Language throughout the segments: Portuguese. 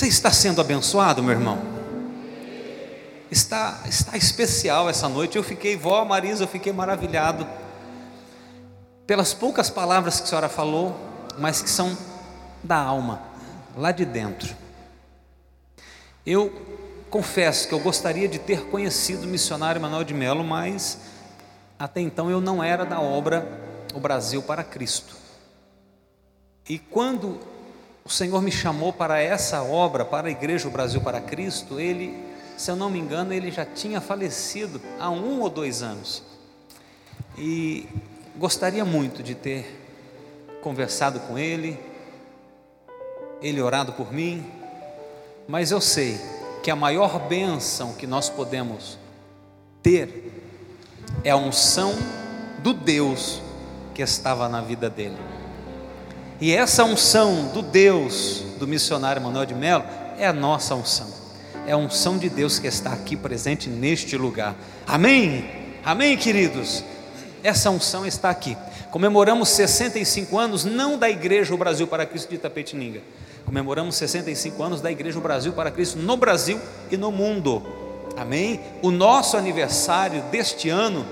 Você está sendo abençoado, meu irmão? Está, está especial essa noite. Eu fiquei, vó Marisa, eu fiquei maravilhado pelas poucas palavras que a senhora falou, mas que são da alma, lá de dentro. Eu confesso que eu gostaria de ter conhecido o missionário Manuel de Melo, mas até então eu não era da obra O Brasil para Cristo. E quando o Senhor me chamou para essa obra, para a Igreja O Brasil para Cristo, ele, se eu não me engano, ele já tinha falecido há um ou dois anos. E gostaria muito de ter conversado com ele, ele orado por mim, mas eu sei que a maior bênção que nós podemos ter é a unção do Deus que estava na vida dele. E essa unção do Deus do missionário Manuel de Mello é a nossa unção. É a unção de Deus que está aqui presente neste lugar. Amém? Amém, queridos? Essa unção está aqui. Comemoramos 65 anos, não da Igreja o Brasil para Cristo de Tapetininga. Comemoramos 65 anos da Igreja o Brasil para Cristo no Brasil e no mundo. Amém? O nosso aniversário deste ano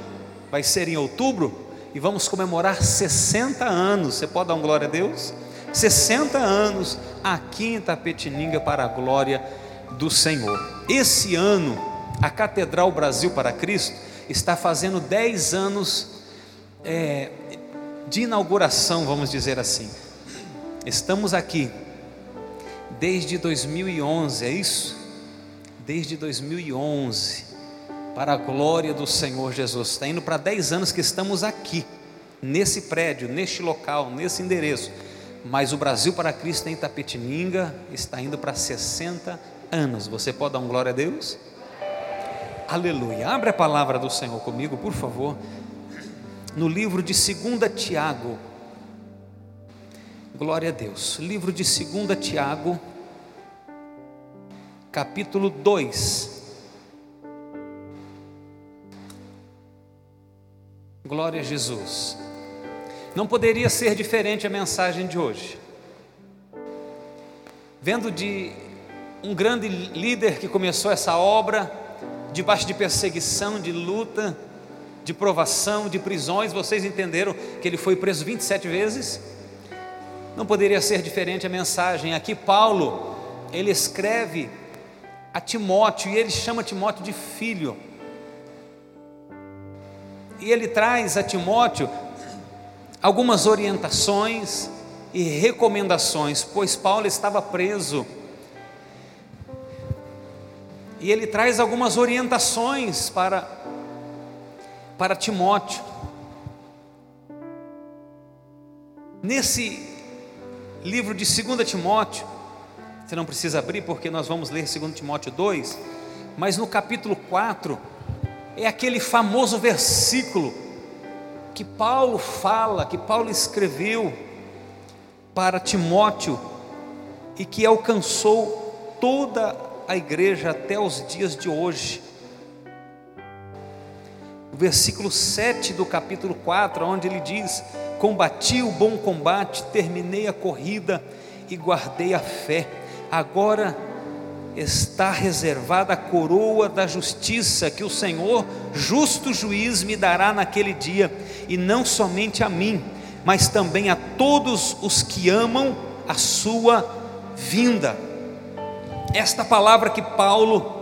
vai ser em outubro e vamos comemorar 60 anos. Você pode dar um glória a Deus? 60 anos aqui em Tapetininga para a glória do Senhor. Esse ano, a Catedral Brasil para Cristo está fazendo 10 anos é, de inauguração, vamos dizer assim. Estamos aqui desde 2011, é isso? Desde 2011, para a glória do Senhor Jesus. Está indo para 10 anos que estamos aqui, nesse prédio, neste local, nesse endereço. Mas o Brasil para Cristo em Itapetininga está indo para 60 anos. Você pode dar um glória a Deus? Aleluia. Abre a palavra do Senhor comigo, por favor no livro de 2 Tiago. Glória a Deus. Livro de 2 Tiago, capítulo 2. Glória a Jesus. Não poderia ser diferente a mensagem de hoje. Vendo de um grande líder que começou essa obra, debaixo de perseguição, de luta, de provação, de prisões, vocês entenderam que ele foi preso 27 vezes? Não poderia ser diferente a mensagem. Aqui Paulo, ele escreve a Timóteo e ele chama Timóteo de filho. E ele traz a Timóteo algumas orientações e recomendações, pois Paulo estava preso. E ele traz algumas orientações para para Timóteo. Nesse livro de 2 Timóteo, você não precisa abrir porque nós vamos ler 2 Timóteo 2, mas no capítulo 4 é aquele famoso versículo que Paulo fala, que Paulo escreveu para Timóteo e que alcançou toda a igreja até os dias de hoje o versículo 7 do capítulo 4, onde ele diz: Combati o bom combate, terminei a corrida e guardei a fé. Agora está reservada a coroa da justiça que o Senhor, justo juiz, me dará naquele dia, e não somente a mim, mas também a todos os que amam a sua vinda. Esta palavra que Paulo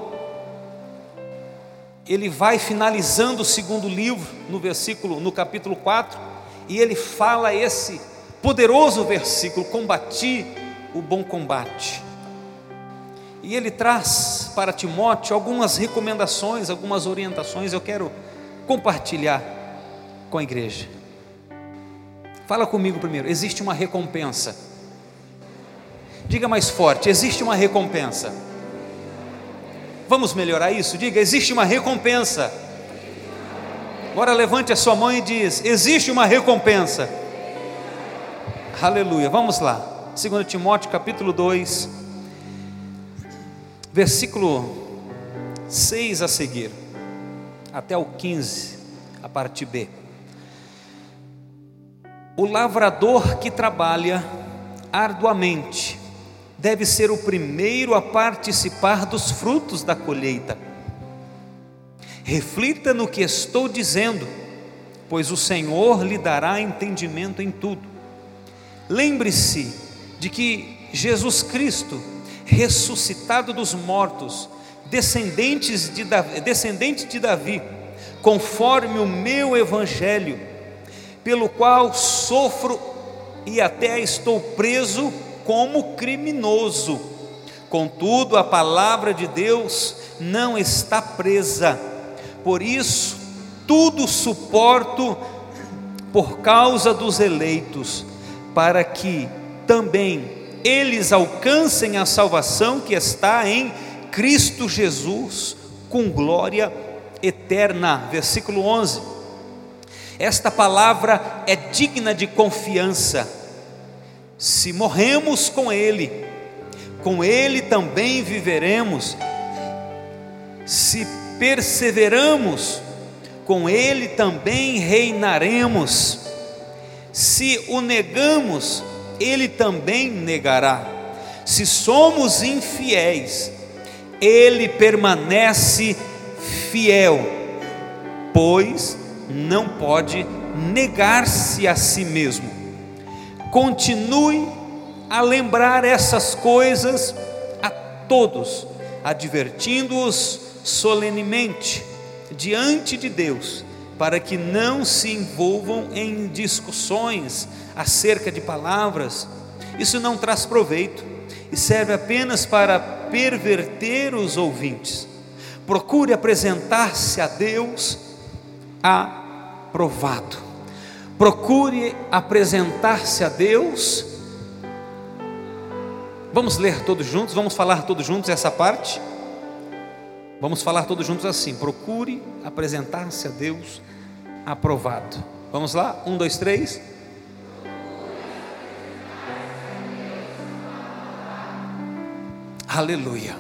ele vai finalizando o segundo livro, no versículo, no capítulo 4, e ele fala esse poderoso versículo: combati o bom combate. E ele traz para Timóteo algumas recomendações, algumas orientações, eu quero compartilhar com a igreja. Fala comigo primeiro, existe uma recompensa. Diga mais forte: existe uma recompensa. Vamos melhorar isso? Diga: existe uma recompensa. Agora levante a sua mão e diz: existe uma recompensa. Aleluia. Vamos lá. 2 Timóteo capítulo 2, versículo 6 a seguir, até o 15, a parte B. O lavrador que trabalha arduamente deve ser o primeiro a participar dos frutos da colheita. Reflita no que estou dizendo, pois o Senhor lhe dará entendimento em tudo. Lembre-se de que Jesus Cristo, ressuscitado dos mortos, descendentes de Davi, descendente de Davi, conforme o meu evangelho, pelo qual sofro e até estou preso como criminoso. Contudo, a palavra de Deus não está presa. Por isso, tudo suporto por causa dos eleitos, para que também eles alcancem a salvação que está em Cristo Jesus, com glória eterna. Versículo 11. Esta palavra é digna de confiança. Se morremos com Ele, com Ele também viveremos. Se perseveramos, com Ele também reinaremos. Se o negamos, Ele também negará. Se somos infiéis, Ele permanece fiel, pois não pode negar-se a si mesmo. Continue a lembrar essas coisas a todos, advertindo-os solenemente diante de Deus, para que não se envolvam em discussões acerca de palavras. Isso não traz proveito e serve apenas para perverter os ouvintes. Procure apresentar-se a Deus aprovado. Procure apresentar-se a Deus. Vamos ler todos juntos, vamos falar todos juntos essa parte. Vamos falar todos juntos assim: procure apresentar-se a Deus aprovado. Vamos lá? Um, dois, três. Aleluia.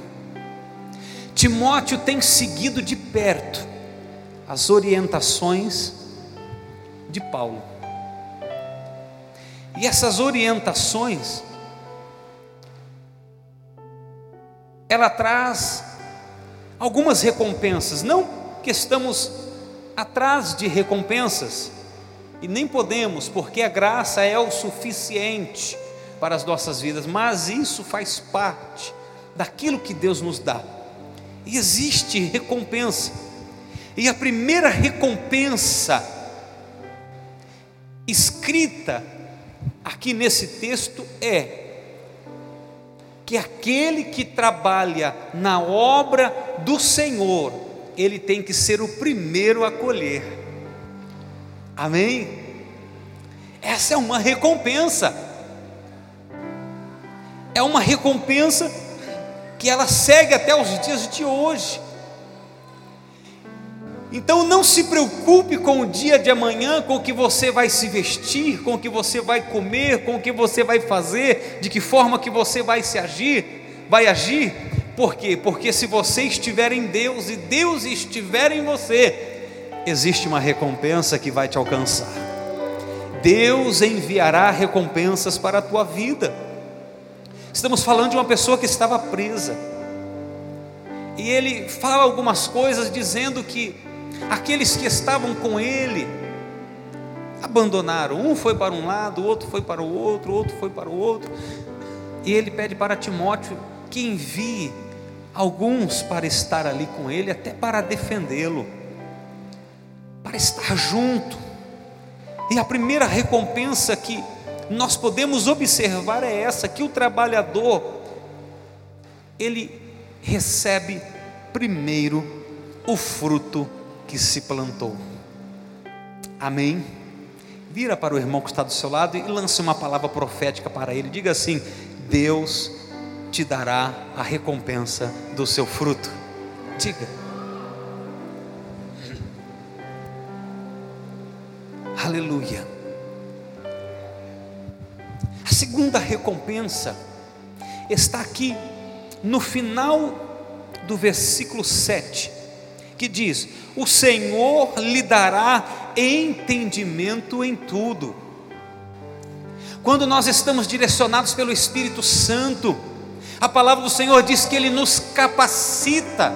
Timóteo tem seguido de perto as orientações de Paulo. E essas orientações ela traz algumas recompensas, não que estamos atrás de recompensas, e nem podemos, porque a graça é o suficiente para as nossas vidas, mas isso faz parte daquilo que Deus nos dá. E existe recompensa. E a primeira recompensa escrita aqui nesse texto é que aquele que trabalha na obra do Senhor, ele tem que ser o primeiro a colher. Amém? Essa é uma recompensa. É uma recompensa que ela segue até os dias de hoje. Então não se preocupe com o dia de amanhã, com o que você vai se vestir, com o que você vai comer, com o que você vai fazer, de que forma que você vai se agir, vai agir. Por quê? Porque se você estiver em Deus e Deus estiver em você, existe uma recompensa que vai te alcançar. Deus enviará recompensas para a tua vida. Estamos falando de uma pessoa que estava presa. E ele fala algumas coisas dizendo que aqueles que estavam com ele abandonaram. Um foi para um lado, outro foi para o outro, outro foi para o outro. E ele pede para Timóteo que envie alguns para estar ali com ele, até para defendê-lo, para estar junto. E a primeira recompensa que nós podemos observar é essa: que o trabalhador, ele recebe primeiro o fruto que se plantou. Amém? Vira para o irmão que está do seu lado e lance uma palavra profética para ele. Diga assim: Deus te dará a recompensa do seu fruto. Diga. Aleluia. A segunda recompensa está aqui no final do versículo 7, que diz: O Senhor lhe dará entendimento em tudo. Quando nós estamos direcionados pelo Espírito Santo, A palavra do Senhor diz que Ele nos capacita.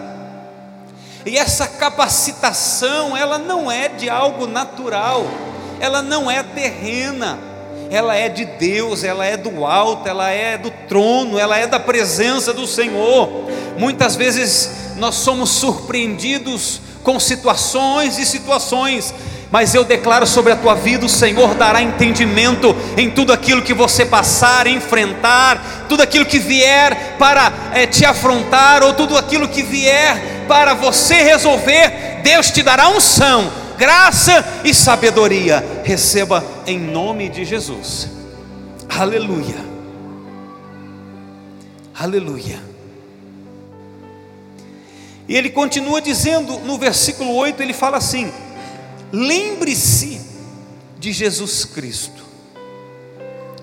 E essa capacitação, ela não é de algo natural, ela não é terrena, ela é de Deus, ela é do alto, ela é do trono, ela é da presença do Senhor. Muitas vezes nós somos surpreendidos com situações e situações mas eu declaro sobre a tua vida: o Senhor dará entendimento em tudo aquilo que você passar, enfrentar, tudo aquilo que vier para é, te afrontar, ou tudo aquilo que vier para você resolver. Deus te dará unção, graça e sabedoria. Receba em nome de Jesus. Aleluia. Aleluia. E ele continua dizendo no versículo 8: ele fala assim: Lembre-se de Jesus Cristo.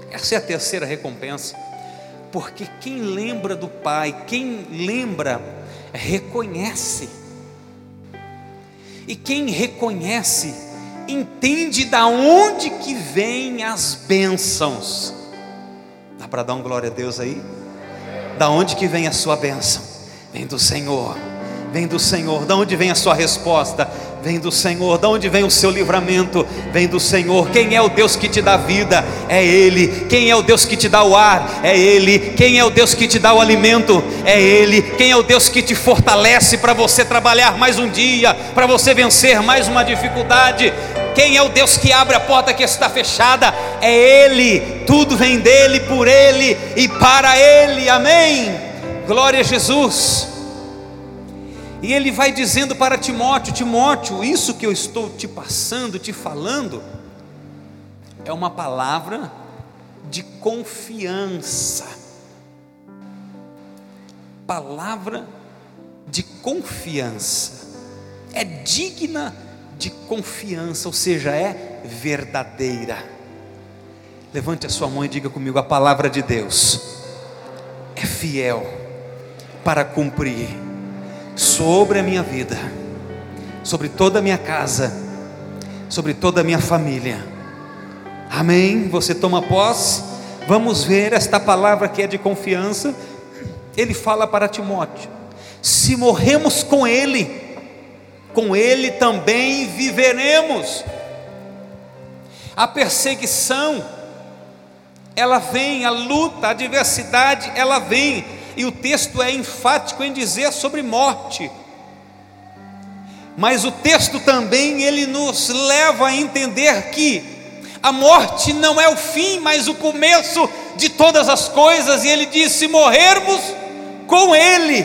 Essa é a terceira recompensa. Porque quem lembra do Pai, quem lembra, reconhece. E quem reconhece, entende da onde que vêm as bênçãos. Dá para dar um glória a Deus aí? Da onde que vem a sua bênção? Vem do Senhor. Vem do Senhor. Da onde vem a sua resposta? Vem do Senhor, de onde vem o seu livramento? Vem do Senhor. Quem é o Deus que te dá vida? É Ele. Quem é o Deus que te dá o ar? É Ele. Quem é o Deus que te dá o alimento? É Ele. Quem é o Deus que te fortalece para você trabalhar mais um dia, para você vencer mais uma dificuldade? Quem é o Deus que abre a porta que está fechada? É Ele. Tudo vem dele, por Ele e para Ele. Amém. Glória a Jesus. E ele vai dizendo para Timóteo: Timóteo, isso que eu estou te passando, te falando, é uma palavra de confiança. Palavra de confiança. É digna de confiança, ou seja, é verdadeira. Levante a sua mão e diga comigo: a palavra de Deus é fiel para cumprir sobre a minha vida, sobre toda a minha casa, sobre toda a minha família. Amém? Você toma posse? Vamos ver esta palavra que é de confiança. Ele fala para Timóteo: se morremos com Ele, com Ele também viveremos. A perseguição, ela vem, a luta, a adversidade, ela vem, e o texto é enfático em dizer sobre morte. Mas o texto também ele nos leva a entender que a morte não é o fim, mas o começo de todas as coisas, e ele diz: se morrermos com ele,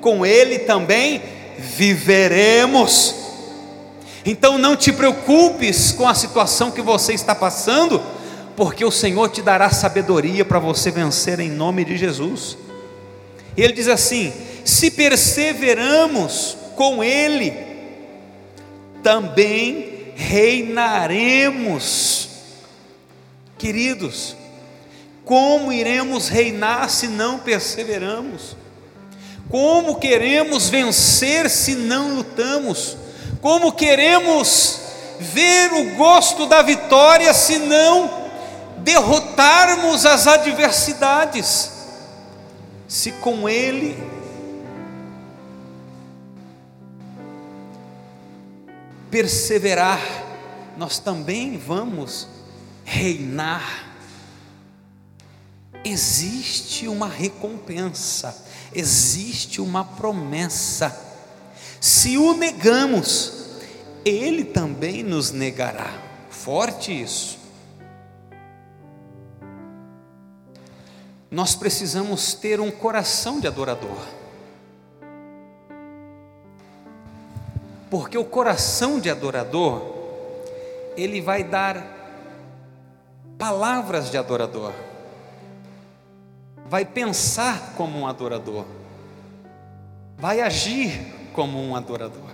com ele também viveremos. Então não te preocupes com a situação que você está passando, porque o Senhor te dará sabedoria para você vencer em nome de Jesus. Ele diz assim: se perseveramos com Ele, também reinaremos. Queridos, como iremos reinar se não perseveramos? Como queremos vencer se não lutamos? Como queremos ver o gosto da vitória se não derrotarmos as adversidades? Se com Ele perseverar, nós também vamos reinar. Existe uma recompensa, existe uma promessa. Se o negamos, Ele também nos negará. Forte isso. Nós precisamos ter um coração de adorador. Porque o coração de adorador, ele vai dar palavras de adorador, vai pensar como um adorador, vai agir como um adorador.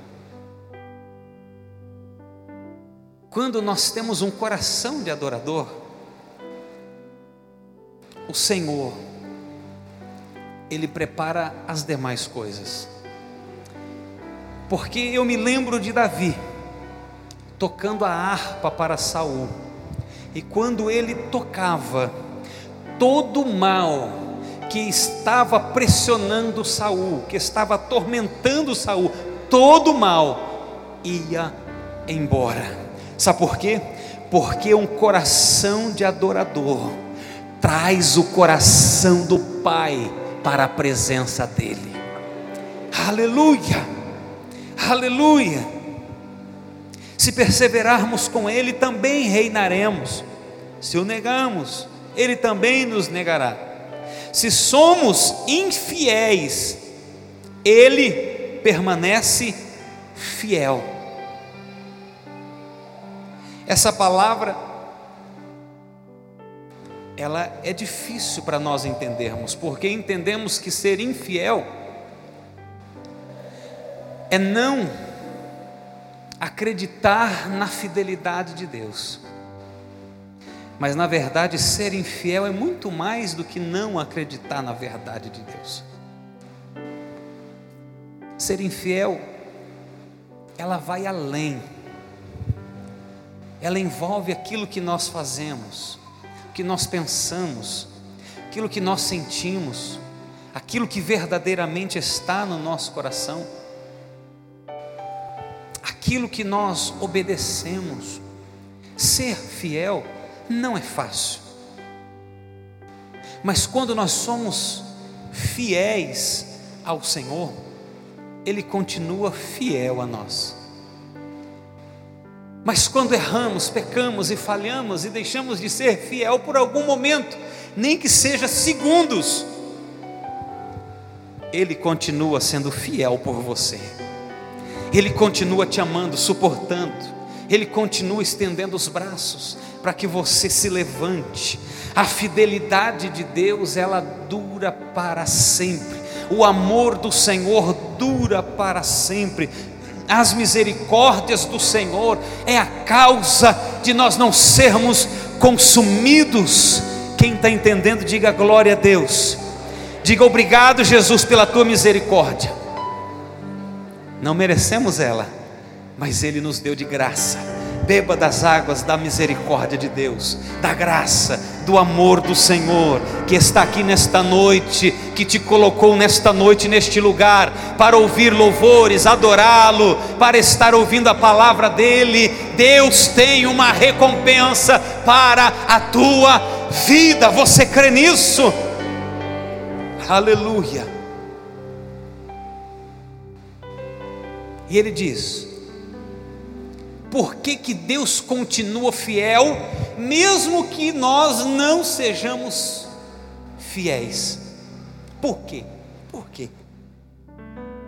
Quando nós temos um coração de adorador, o Senhor, Ele prepara as demais coisas. Porque eu me lembro de Davi tocando a harpa para Saul. E quando ele tocava, todo o mal que estava pressionando Saul, que estava atormentando Saul, todo o mal ia embora. Sabe por quê? Porque um coração de adorador traz o coração do Pai para a presença dele. Aleluia! Aleluia! Se perseverarmos com ele, também reinaremos. Se o negamos, ele também nos negará. Se somos infiéis, ele permanece fiel. Essa palavra ela é difícil para nós entendermos, porque entendemos que ser infiel é não acreditar na fidelidade de Deus. Mas na verdade, ser infiel é muito mais do que não acreditar na verdade de Deus. Ser infiel, ela vai além, ela envolve aquilo que nós fazemos, que nós pensamos, aquilo que nós sentimos, aquilo que verdadeiramente está no nosso coração aquilo que nós obedecemos. Ser fiel não é fácil. Mas quando nós somos fiéis ao Senhor, Ele continua fiel a nós. Mas quando erramos, pecamos e falhamos e deixamos de ser fiel por algum momento, nem que seja segundos, Ele continua sendo fiel por você. Ele continua te amando, suportando, Ele continua estendendo os braços para que você se levante. A fidelidade de Deus, ela dura para sempre. O amor do Senhor dura para sempre. As misericórdias do Senhor é a causa de nós não sermos consumidos. Quem está entendendo, diga glória a Deus. Diga obrigado, Jesus, pela tua misericórdia. Não merecemos ela, mas Ele nos deu de graça. Beba das águas da misericórdia de Deus, da graça, do amor do Senhor, que está aqui nesta noite, que te colocou nesta noite, neste lugar, para ouvir louvores, adorá-lo, para estar ouvindo a palavra dEle. Deus tem uma recompensa para a tua vida, você crê nisso? Aleluia. E ele diz: por que, que Deus continua fiel, mesmo que nós não sejamos fiéis? Por quê? Por quê?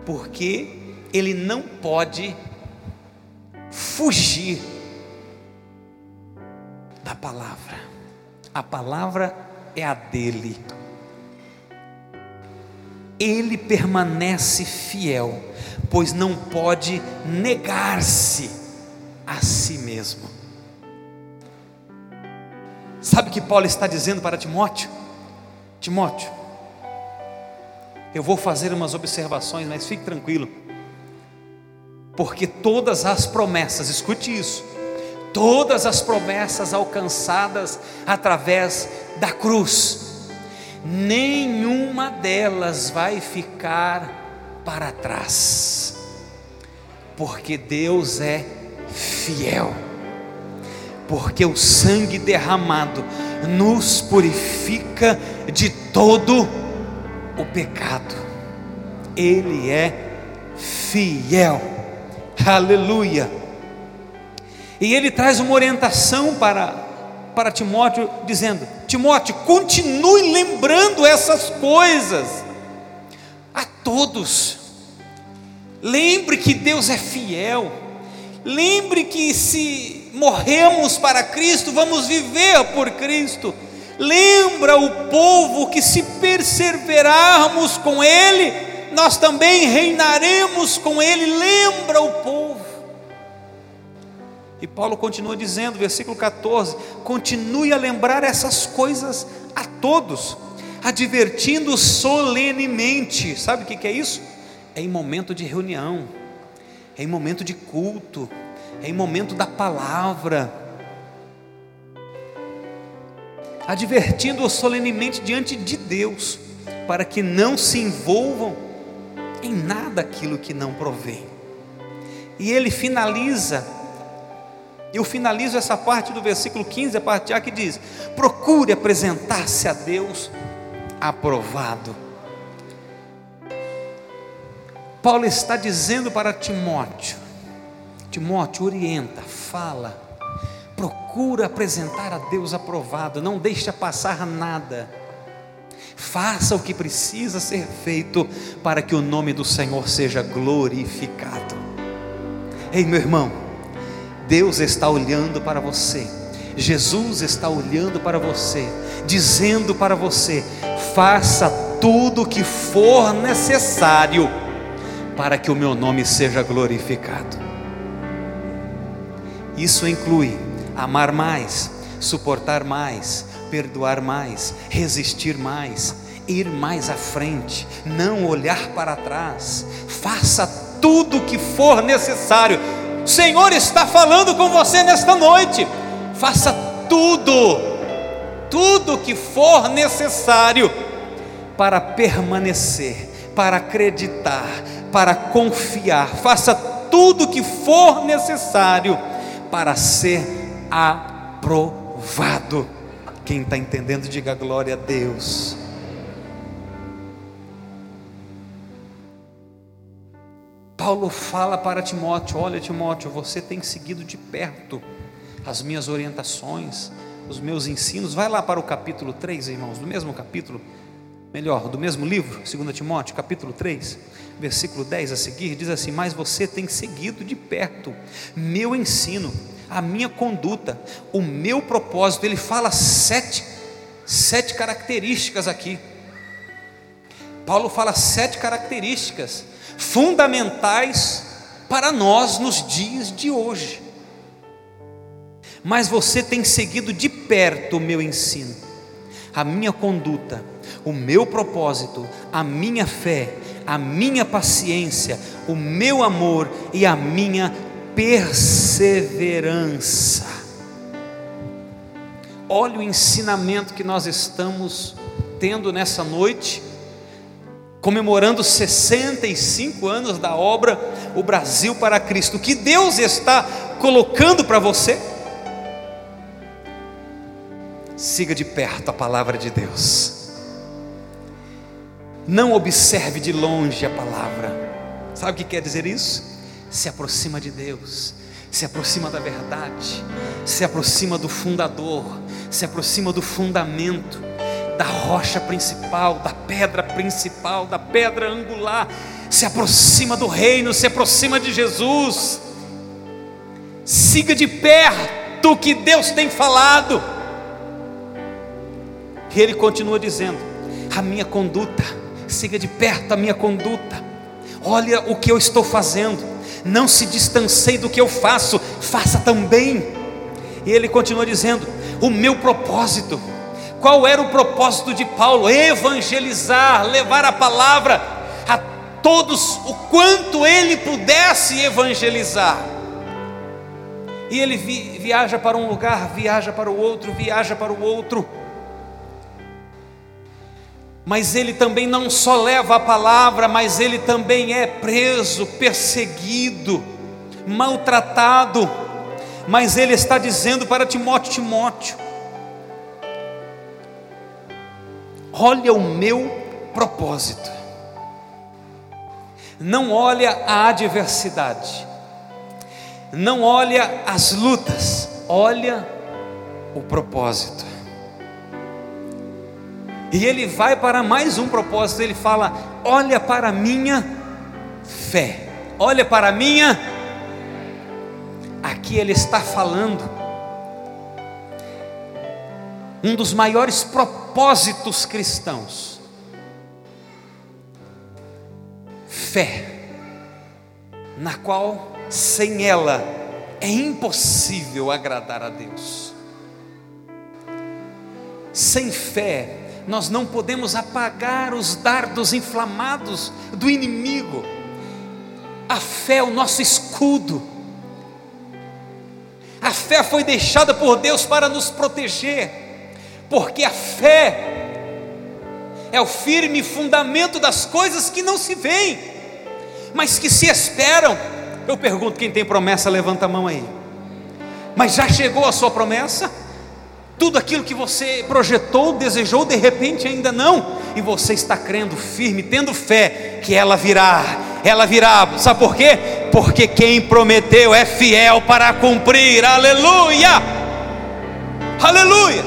Porque Ele não pode fugir da palavra, a palavra é a dele. Ele permanece fiel pois não pode negar-se a si mesmo. Sabe o que Paulo está dizendo para Timóteo? Timóteo, eu vou fazer umas observações, mas fique tranquilo, porque todas as promessas, escute isso, todas as promessas alcançadas através da cruz, nenhuma delas vai ficar para trás, porque Deus é fiel, porque o sangue derramado nos purifica de todo o pecado, Ele é fiel, aleluia. E ele traz uma orientação para, para Timóteo, dizendo: Timóteo, continue lembrando essas coisas a todos. Lembre que Deus é fiel. Lembre que se morremos para Cristo, vamos viver por Cristo. Lembra o povo que se perseverarmos com Ele, nós também reinaremos com Ele. Lembra o povo. E Paulo continua dizendo, versículo 14: continue a lembrar essas coisas a todos, advertindo solenemente. Sabe o que é isso? é em momento de reunião, é em momento de culto, é em momento da palavra, advertindo-o solenemente diante de Deus, para que não se envolvam em nada aquilo que não provém. E ele finaliza, eu finalizo essa parte do versículo 15, a parte A que diz: procure apresentar-se a Deus aprovado. Paulo está dizendo para Timóteo: Timóteo, orienta, fala, procura apresentar a Deus aprovado, não deixa passar nada. Faça o que precisa ser feito para que o nome do Senhor seja glorificado. Ei, meu irmão, Deus está olhando para você, Jesus está olhando para você, dizendo para você: faça tudo o que for necessário para que o meu nome seja glorificado. Isso inclui amar mais, suportar mais, perdoar mais, resistir mais, ir mais à frente, não olhar para trás. Faça tudo o que for necessário. O Senhor está falando com você nesta noite. Faça tudo, tudo o que for necessário para permanecer, para acreditar, para confiar. Faça tudo o que for necessário para ser aprovado. Quem está entendendo, diga glória a Deus. Paulo fala para Timóteo: Olha, Timóteo, você tem seguido de perto as minhas orientações, os meus ensinos. Vai lá para o capítulo 3, irmãos, do mesmo capítulo, melhor, do mesmo livro, 2 Timóteo, capítulo 3, versículo 10 a seguir, diz assim: Mas você tem seguido de perto meu ensino, a minha conduta, o meu propósito. Ele fala sete, sete características aqui. Paulo fala sete características fundamentais para nós nos dias de hoje. Mas você tem seguido de perto o meu ensino, a minha conduta, o meu propósito, a minha fé, a minha paciência, o meu amor e a minha perseverança. Olha o ensinamento que nós estamos tendo nessa noite, comemorando 65 anos da obra O Brasil para Cristo, que Deus está colocando para você. Siga de perto a palavra de Deus não observe de longe a palavra. Sabe o que quer dizer isso? Se aproxima de Deus, se aproxima da verdade, se aproxima do fundador, se aproxima do fundamento, da rocha principal, da pedra principal, da pedra angular, se aproxima do reino, se aproxima de Jesus. Siga de perto o que Deus tem falado. E ele continua dizendo: a minha conduta siga de perto a minha conduta, olha o que eu estou fazendo, não se distancie do que eu faço, faça também. E ele continua dizendo: o meu propósito, qual era o propósito de Paulo? Evangelizar, levar a palavra a todos o quanto ele pudesse evangelizar. E ele vi, viaja para um lugar, viaja para o outro, viaja para o outro mas ele também não só leva a palavra, mas ele também é preso, perseguido, maltratado. Mas ele está dizendo para Timóteo: Timóteo, olha o meu propósito, não olha a adversidade, não olha as lutas, olha o propósito. E ele vai para mais um propósito, ele fala: olha para a minha fé, olha para a minha. Aqui ele está falando um dos maiores propósitos cristãos. Fé, na qual sem ela é impossível agradar a Deus. Sem fé nós não podemos apagar os dardos inflamados do inimigo. A fé é o nosso escudo. A fé foi deixada por Deus para nos proteger, porque a fé é o firme fundamento das coisas que não se veem, mas que se esperam. Eu pergunto: quem tem promessa, levanta a mão aí. Mas já chegou a sua promessa? Tudo aquilo que você projetou, desejou, de repente ainda não, e você está crendo firme, tendo fé que ela virá, ela virá, sabe por quê? Porque quem prometeu é fiel para cumprir, aleluia, aleluia.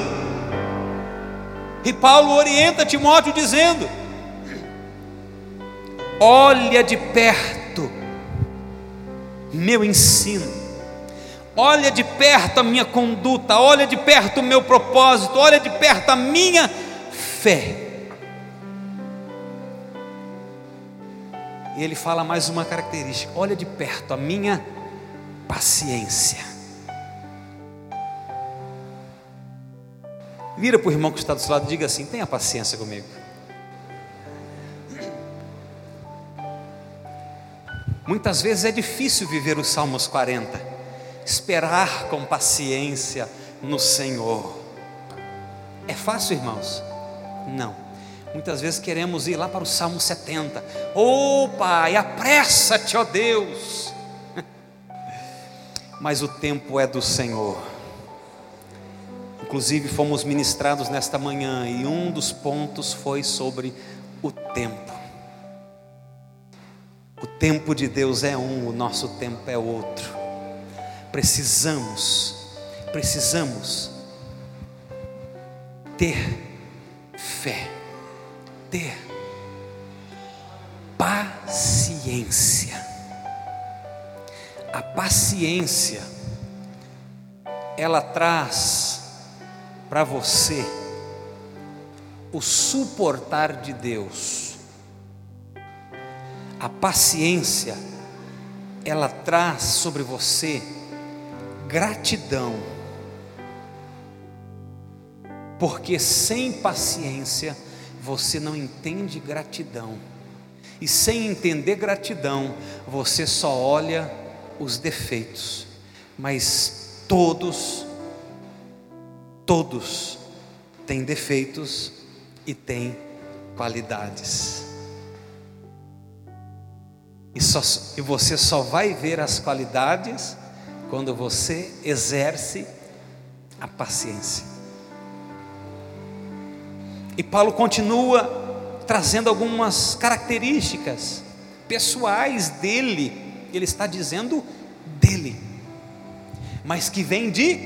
E Paulo orienta Timóteo dizendo: olha de perto meu ensino olha de perto a minha conduta, olha de perto o meu propósito, olha de perto a minha fé. E ele fala mais uma característica: olha de perto a minha paciência. Vira para o irmão que está do seu lado e diga assim: tenha paciência comigo. Muitas vezes é difícil viver os Salmos 40 esperar com paciência no Senhor. É fácil, irmãos? Não. Muitas vezes queremos ir lá para o Salmo 70. Oh, Pai, apressa-te, ó Deus. Mas o tempo é do Senhor. Inclusive, fomos ministrados nesta manhã e um dos pontos foi sobre o tempo. O tempo de Deus é um, o nosso tempo é outro precisamos, precisamos ter fé, ter paciência. A paciência, ela traz para você o suportar de Deus. A paciência, ela traz sobre você gratidão. Porque sem paciência você não entende gratidão. E sem entender gratidão, você só olha os defeitos. Mas todos, todos têm defeitos e têm qualidades. E, só, e você só vai ver as qualidades quando você exerce a paciência. E Paulo continua trazendo algumas características pessoais dele, ele está dizendo dele, mas que vem de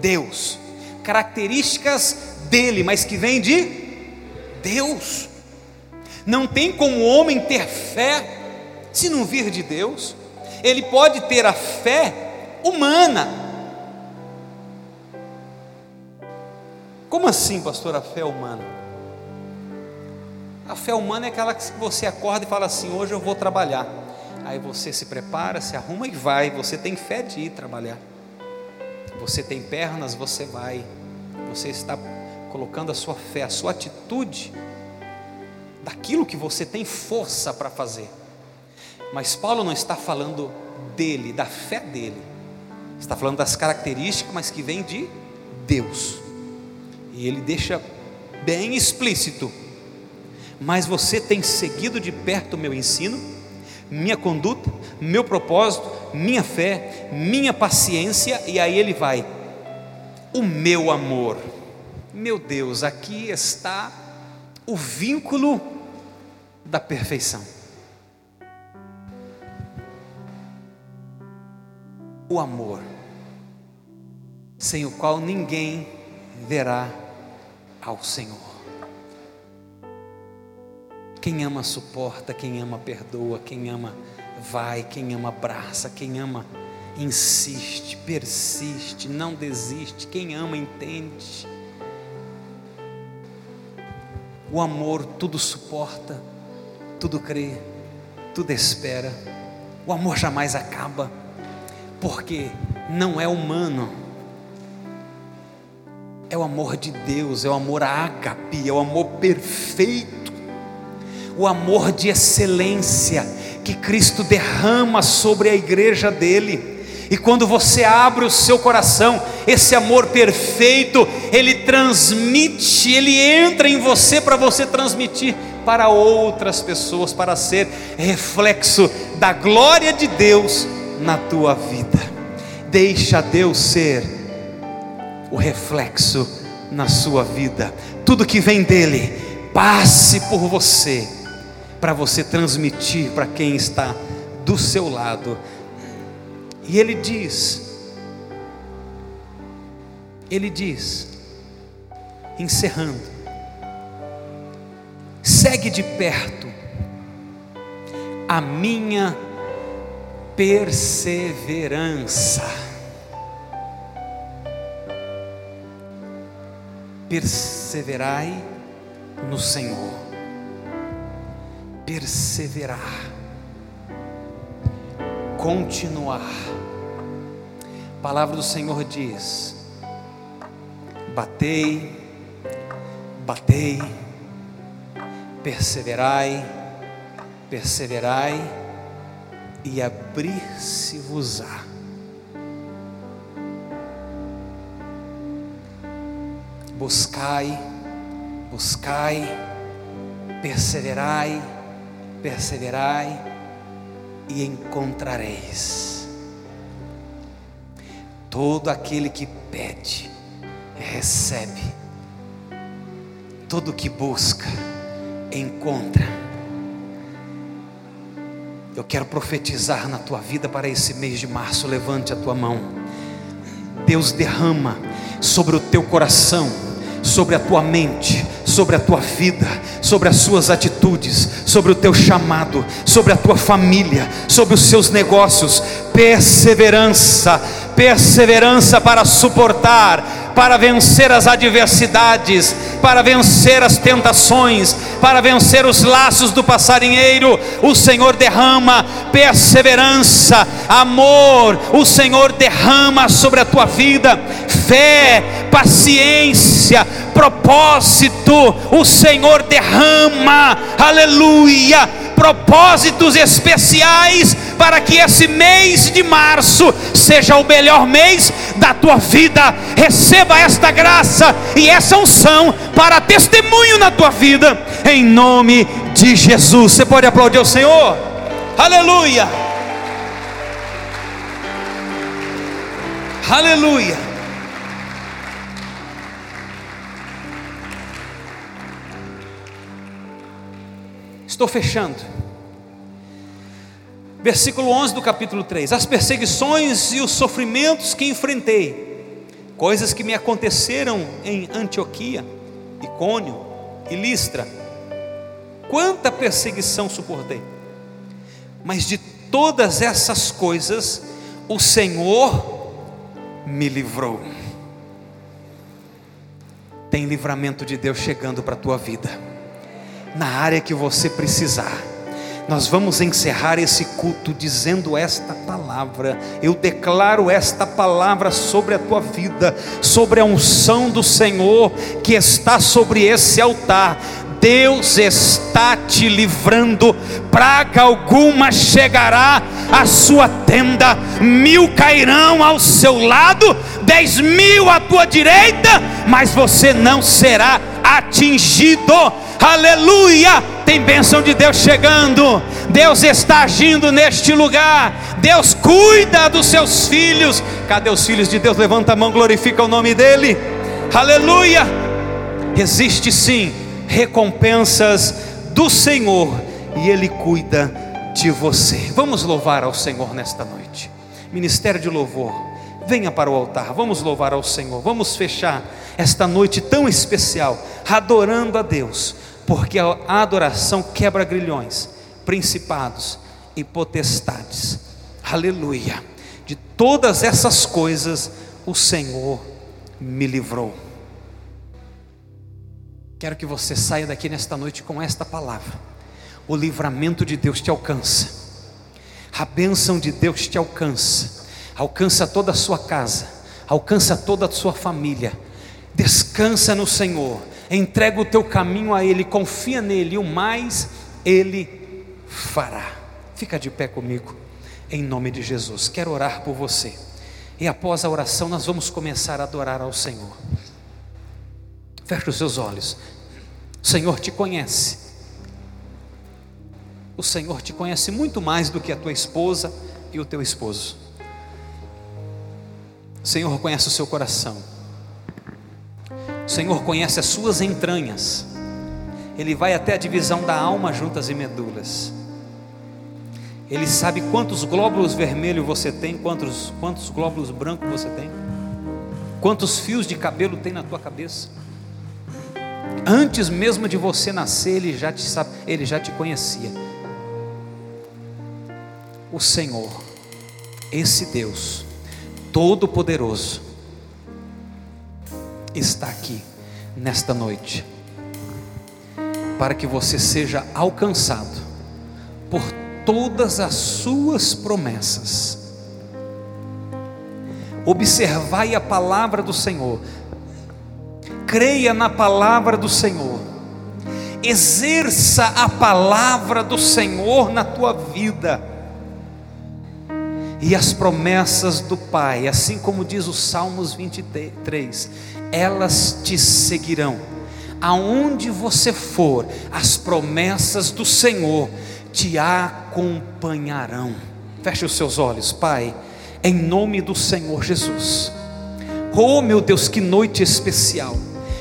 Deus, características dele, mas que vem de Deus. Não tem como o homem ter fé se não vir de Deus ele pode ter a fé humana. Como assim, pastor, a fé humana? A fé humana é aquela que você acorda e fala assim: hoje eu vou trabalhar. Aí você se prepara, se arruma e vai. Você tem fé de ir trabalhar. Você tem pernas, você vai. Você está colocando a sua fé, a sua atitude, daquilo que você tem força para fazer. Mas Paulo não está falando dele, da fé dele. Está falando das características, mas que vem de Deus. E ele deixa bem explícito. Mas você tem seguido de perto o meu ensino, minha conduta, meu propósito, minha fé, minha paciência, e aí ele vai. O meu amor. Meu Deus, aqui está o vínculo da perfeição. O amor, sem o qual ninguém verá ao Senhor. Quem ama suporta, quem ama perdoa, quem ama vai, quem ama abraça, quem ama insiste, persiste, não desiste, quem ama entende. O amor tudo suporta, tudo crê, tudo espera. O amor jamais acaba porque não é humano, é o amor de Deus, é o amor ágape, é o amor perfeito, o amor de excelência que Cristo derrama sobre a igreja dele. E quando você abre o seu coração, esse amor perfeito, ele transmite, ele entra em você para você transmitir para outras pessoas, para ser reflexo da glória de Deus na tua vida. Deixa Deus ser o reflexo na sua vida. Tudo que vem dele, passe por você, para você transmitir para quem está do seu lado. E ele diz: ele diz, encerrando, segue de perto a minha perseverança. Perseverai no Senhor, perseverar, continuar. A palavra do Senhor diz: batei, batei, perseverai, perseverai, e abrir-se-vos-á. Buscai, buscai, perseverai, perseverai, e encontrareis. Todo aquele que pede, recebe. Todo que busca, encontra. Eu quero profetizar na tua vida para esse mês de março. Levante a tua mão. Deus derrama sobre o teu coração, sobre a tua mente, sobre a tua vida, sobre as suas atitudes, sobre o teu chamado, sobre a tua família, sobre os seus negócios, perseverança, perseverança para suportar para vencer as adversidades, para vencer as tentações, para vencer os laços do passarinheiro. O Senhor derrama perseverança, amor, o Senhor derrama sobre a tua vida fé, paciência, propósito. O Senhor derrama, aleluia propósitos especiais para que esse mês de março seja o melhor mês da tua vida. Receba esta graça e essa unção para testemunho na tua vida, em nome de Jesus. Você pode aplaudir o Senhor? Aleluia! Aleluia! Estou fechando. Versículo 11 do capítulo 3: As perseguições e os sofrimentos que enfrentei, coisas que me aconteceram em Antioquia, Icônio e Listra, quanta perseguição suportei, mas de todas essas coisas o Senhor me livrou. Tem livramento de Deus chegando para a tua vida na área que você precisar. Nós vamos encerrar esse culto dizendo esta palavra. Eu declaro esta palavra sobre a tua vida, sobre a unção do Senhor que está sobre esse altar. Deus está te livrando, praga alguma chegará à sua tenda, mil cairão ao seu lado, dez mil à tua direita, mas você não será atingido aleluia. Tem bênção de Deus chegando, Deus está agindo neste lugar, Deus cuida dos seus filhos. Cadê os filhos de Deus? Levanta a mão, glorifica o nome dEle, aleluia. Existe sim recompensas do Senhor e Ele cuida de você. Vamos louvar ao Senhor nesta noite, ministério de louvor. Venha para o altar, vamos louvar ao Senhor, vamos fechar esta noite tão especial, adorando a Deus porque a adoração quebra grilhões, principados e potestades. Aleluia. De todas essas coisas o Senhor me livrou. Quero que você saia daqui nesta noite com esta palavra. O livramento de Deus te alcança. A bênção de Deus te alcança. Alcança toda a sua casa, alcança toda a sua família. Descansa no Senhor entrega o teu caminho a Ele, confia nele, e o mais Ele fará. Fica de pé comigo, em nome de Jesus. Quero orar por você. E após a oração, nós vamos começar a adorar ao Senhor. Feche os seus olhos. O Senhor te conhece. O Senhor te conhece muito mais do que a tua esposa e o teu esposo. O Senhor conhece o seu coração. O Senhor conhece as suas entranhas. Ele vai até a divisão da alma, juntas e medulas. Ele sabe quantos glóbulos vermelhos você tem, quantos, quantos glóbulos brancos você tem, quantos fios de cabelo tem na tua cabeça. Antes mesmo de você nascer, ele já te sabe, ele já te conhecia. O Senhor, esse Deus todo-poderoso, está aqui nesta noite para que você seja alcançado por todas as suas promessas. Observai a palavra do Senhor, creia na palavra do Senhor, exerça a palavra do Senhor na tua vida, e as promessas do Pai, assim como diz o Salmos 23, elas te seguirão, aonde você for, as promessas do Senhor te acompanharão. Feche os seus olhos, Pai, em nome do Senhor Jesus. Oh, meu Deus, que noite especial,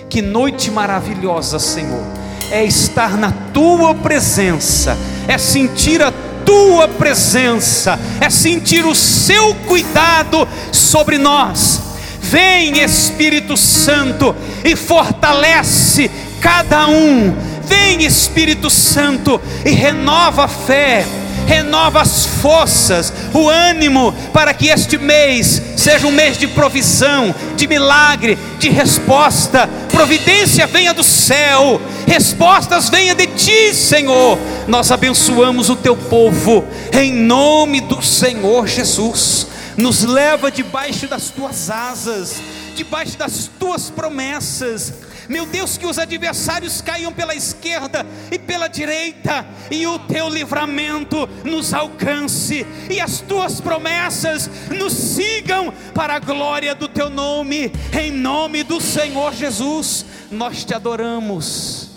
que noite maravilhosa, Senhor. É estar na tua presença, é sentir a tua presença, é sentir o seu cuidado sobre nós. Vem, Espírito Santo, e fortalece cada um Vem Espírito Santo e renova a fé, renova as forças, o ânimo, para que este mês seja um mês de provisão, de milagre, de resposta. Providência venha do céu, respostas venha de ti, Senhor. Nós abençoamos o teu povo, em nome do Senhor Jesus. Nos leva debaixo das tuas asas, debaixo das tuas promessas meu Deus, que os adversários caiam pela esquerda e pela direita, e o teu livramento nos alcance, e as tuas promessas nos sigam para a glória do teu nome, em nome do Senhor Jesus. Nós te adoramos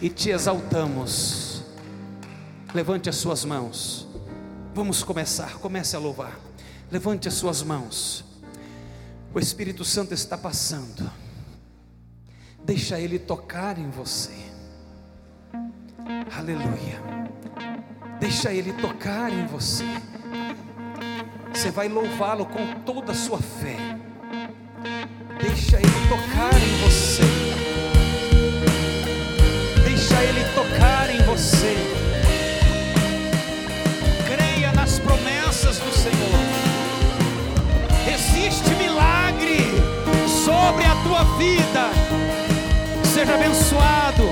e te exaltamos. Levante as suas mãos. Vamos começar, comece a louvar. Levante as suas mãos. O Espírito Santo está passando. Deixa Ele tocar em você. Aleluia. Deixa Ele tocar em você. Você vai louvá-lo com toda a sua fé. Deixa Ele tocar em você. Deixa Ele tocar em você. Creia nas promessas do Senhor. Existe milagre sobre a tua vida seja abençoado,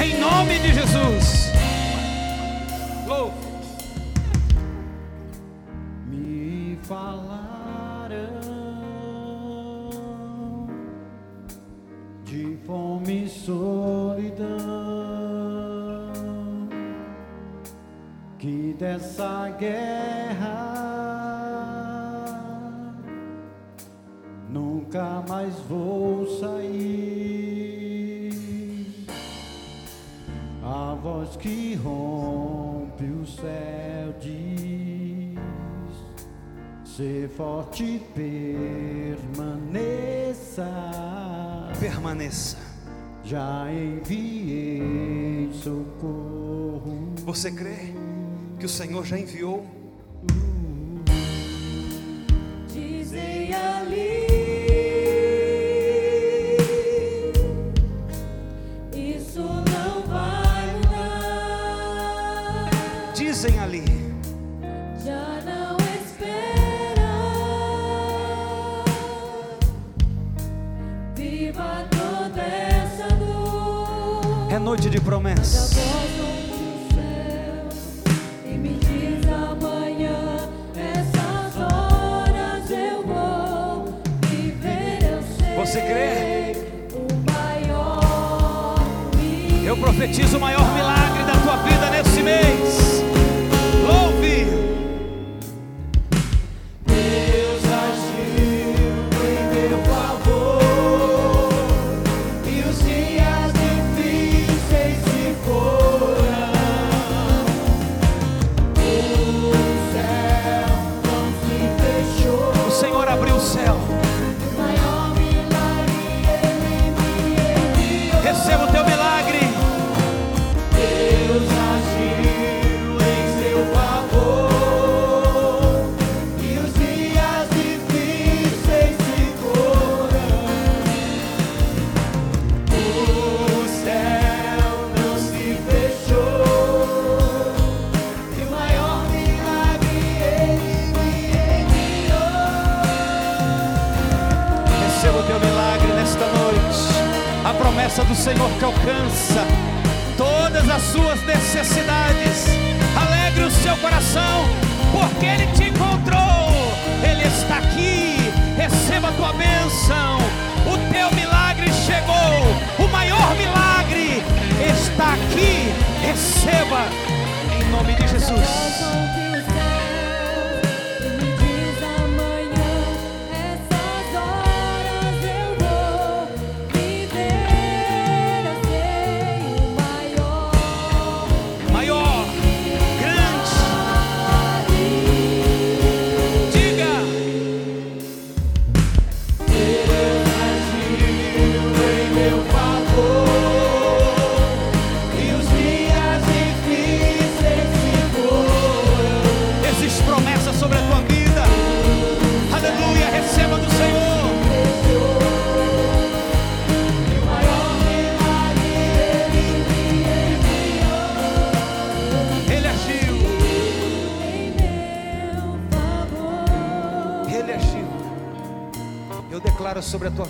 em nome de Jesus. Louve. Me falaram de fome e solidão, que dessa guerra nunca mais vou sair. Voz que rompe o céu diz: Ser forte, permaneça. Permaneça. Já enviei socorro. Você crê que o Senhor já enviou? Dizem ali. Dizem ali. Já não espera. Viva toda essa dor. É noite de promessas. Me diz amanhã, essas horas eu vou viver, eu sei. Você crê? O maior milagre. Eu profetizo o maior milagre da tua vida nesse mês. yourself.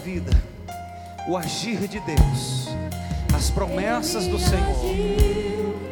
vida, o agir de Deus, as promessas do Senhor.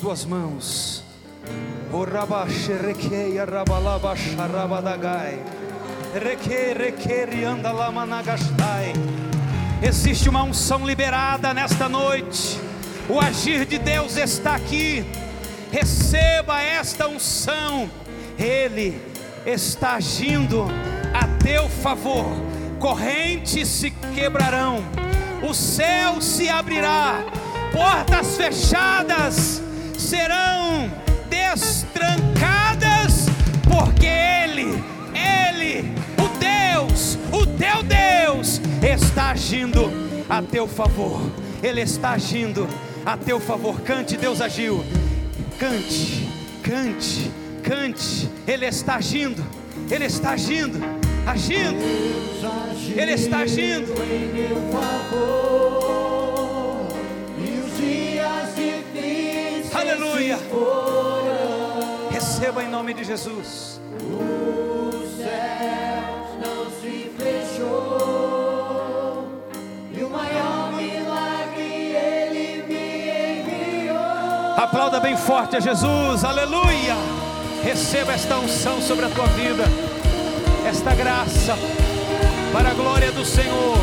Duas mãos. Existe uma unção liberada nesta noite. O agir de Deus está aqui. Receba esta unção. Ele está agindo a teu favor. Correntes se quebrarão. O céu se abrirá. Portas fechadas serão destrancadas, porque Ele, Ele, o Deus, o teu Deus, está agindo a teu favor. Ele está agindo a teu favor. Cante, Deus agiu. Cante, cante, cante. Ele está agindo, Ele está agindo, agindo. Ele está agindo. Em meu favor, e os Aleluia. Receba em nome de Jesus. Não se fechou. E o maior milagre ele me enviou. Aplauda bem forte a Jesus. Aleluia. Receba esta unção sobre a tua vida. Esta graça para a glória do Senhor.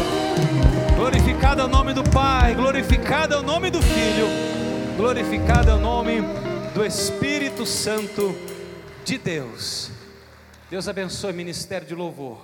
Glorificado é o nome do Pai, glorificado é o nome do Filho glorificado é o nome do Espírito Santo de Deus. Deus abençoe o ministério de louvor.